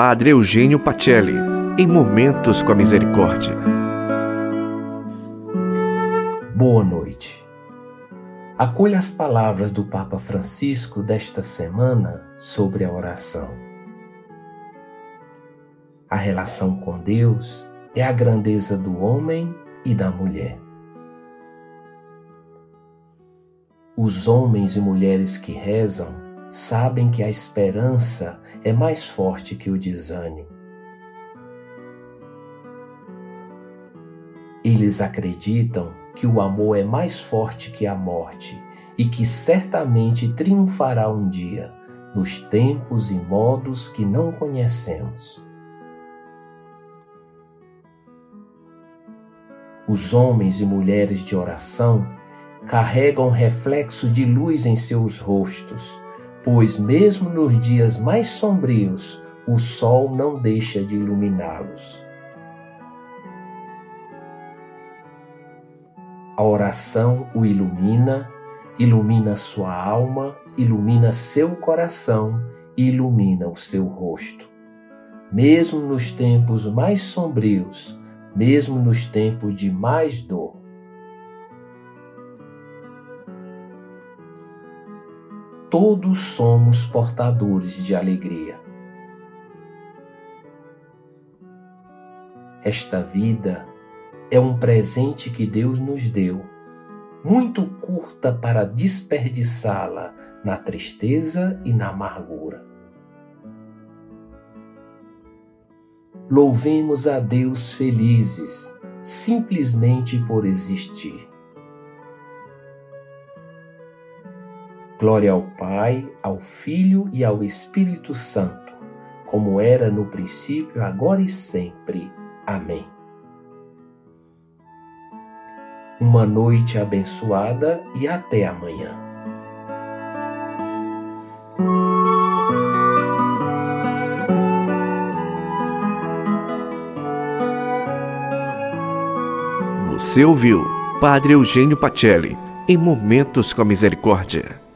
Padre Eugênio Pacelli, em Momentos com a Misericórdia. Boa noite. Acolha as palavras do Papa Francisco desta semana sobre a oração. A relação com Deus é a grandeza do homem e da mulher. Os homens e mulheres que rezam sabem que a esperança é mais forte que o desânimo. Eles acreditam que o amor é mais forte que a morte e que certamente triunfará um dia, nos tempos e modos que não conhecemos. Os homens e mulheres de oração carregam reflexo de luz em seus rostos, pois, mesmo nos dias mais sombrios, o sol não deixa de iluminá-los. A oração o ilumina, ilumina sua alma, ilumina seu coração e ilumina o seu rosto. Mesmo nos tempos mais sombrios, mesmo nos tempos de mais dor, todos somos portadores de alegria. Esta vida é um presente que Deus nos deu, muito curta para desperdiçá-la na tristeza e na amargura. Louvemos a Deus felizes, simplesmente por existir. Glória ao Pai, ao Filho e ao Espírito Santo, como era no princípio, agora e sempre. Amém. Uma noite abençoada e até amanhã. Você ouviu Padre Eugênio Pacelli em Momentos com a Misericórdia.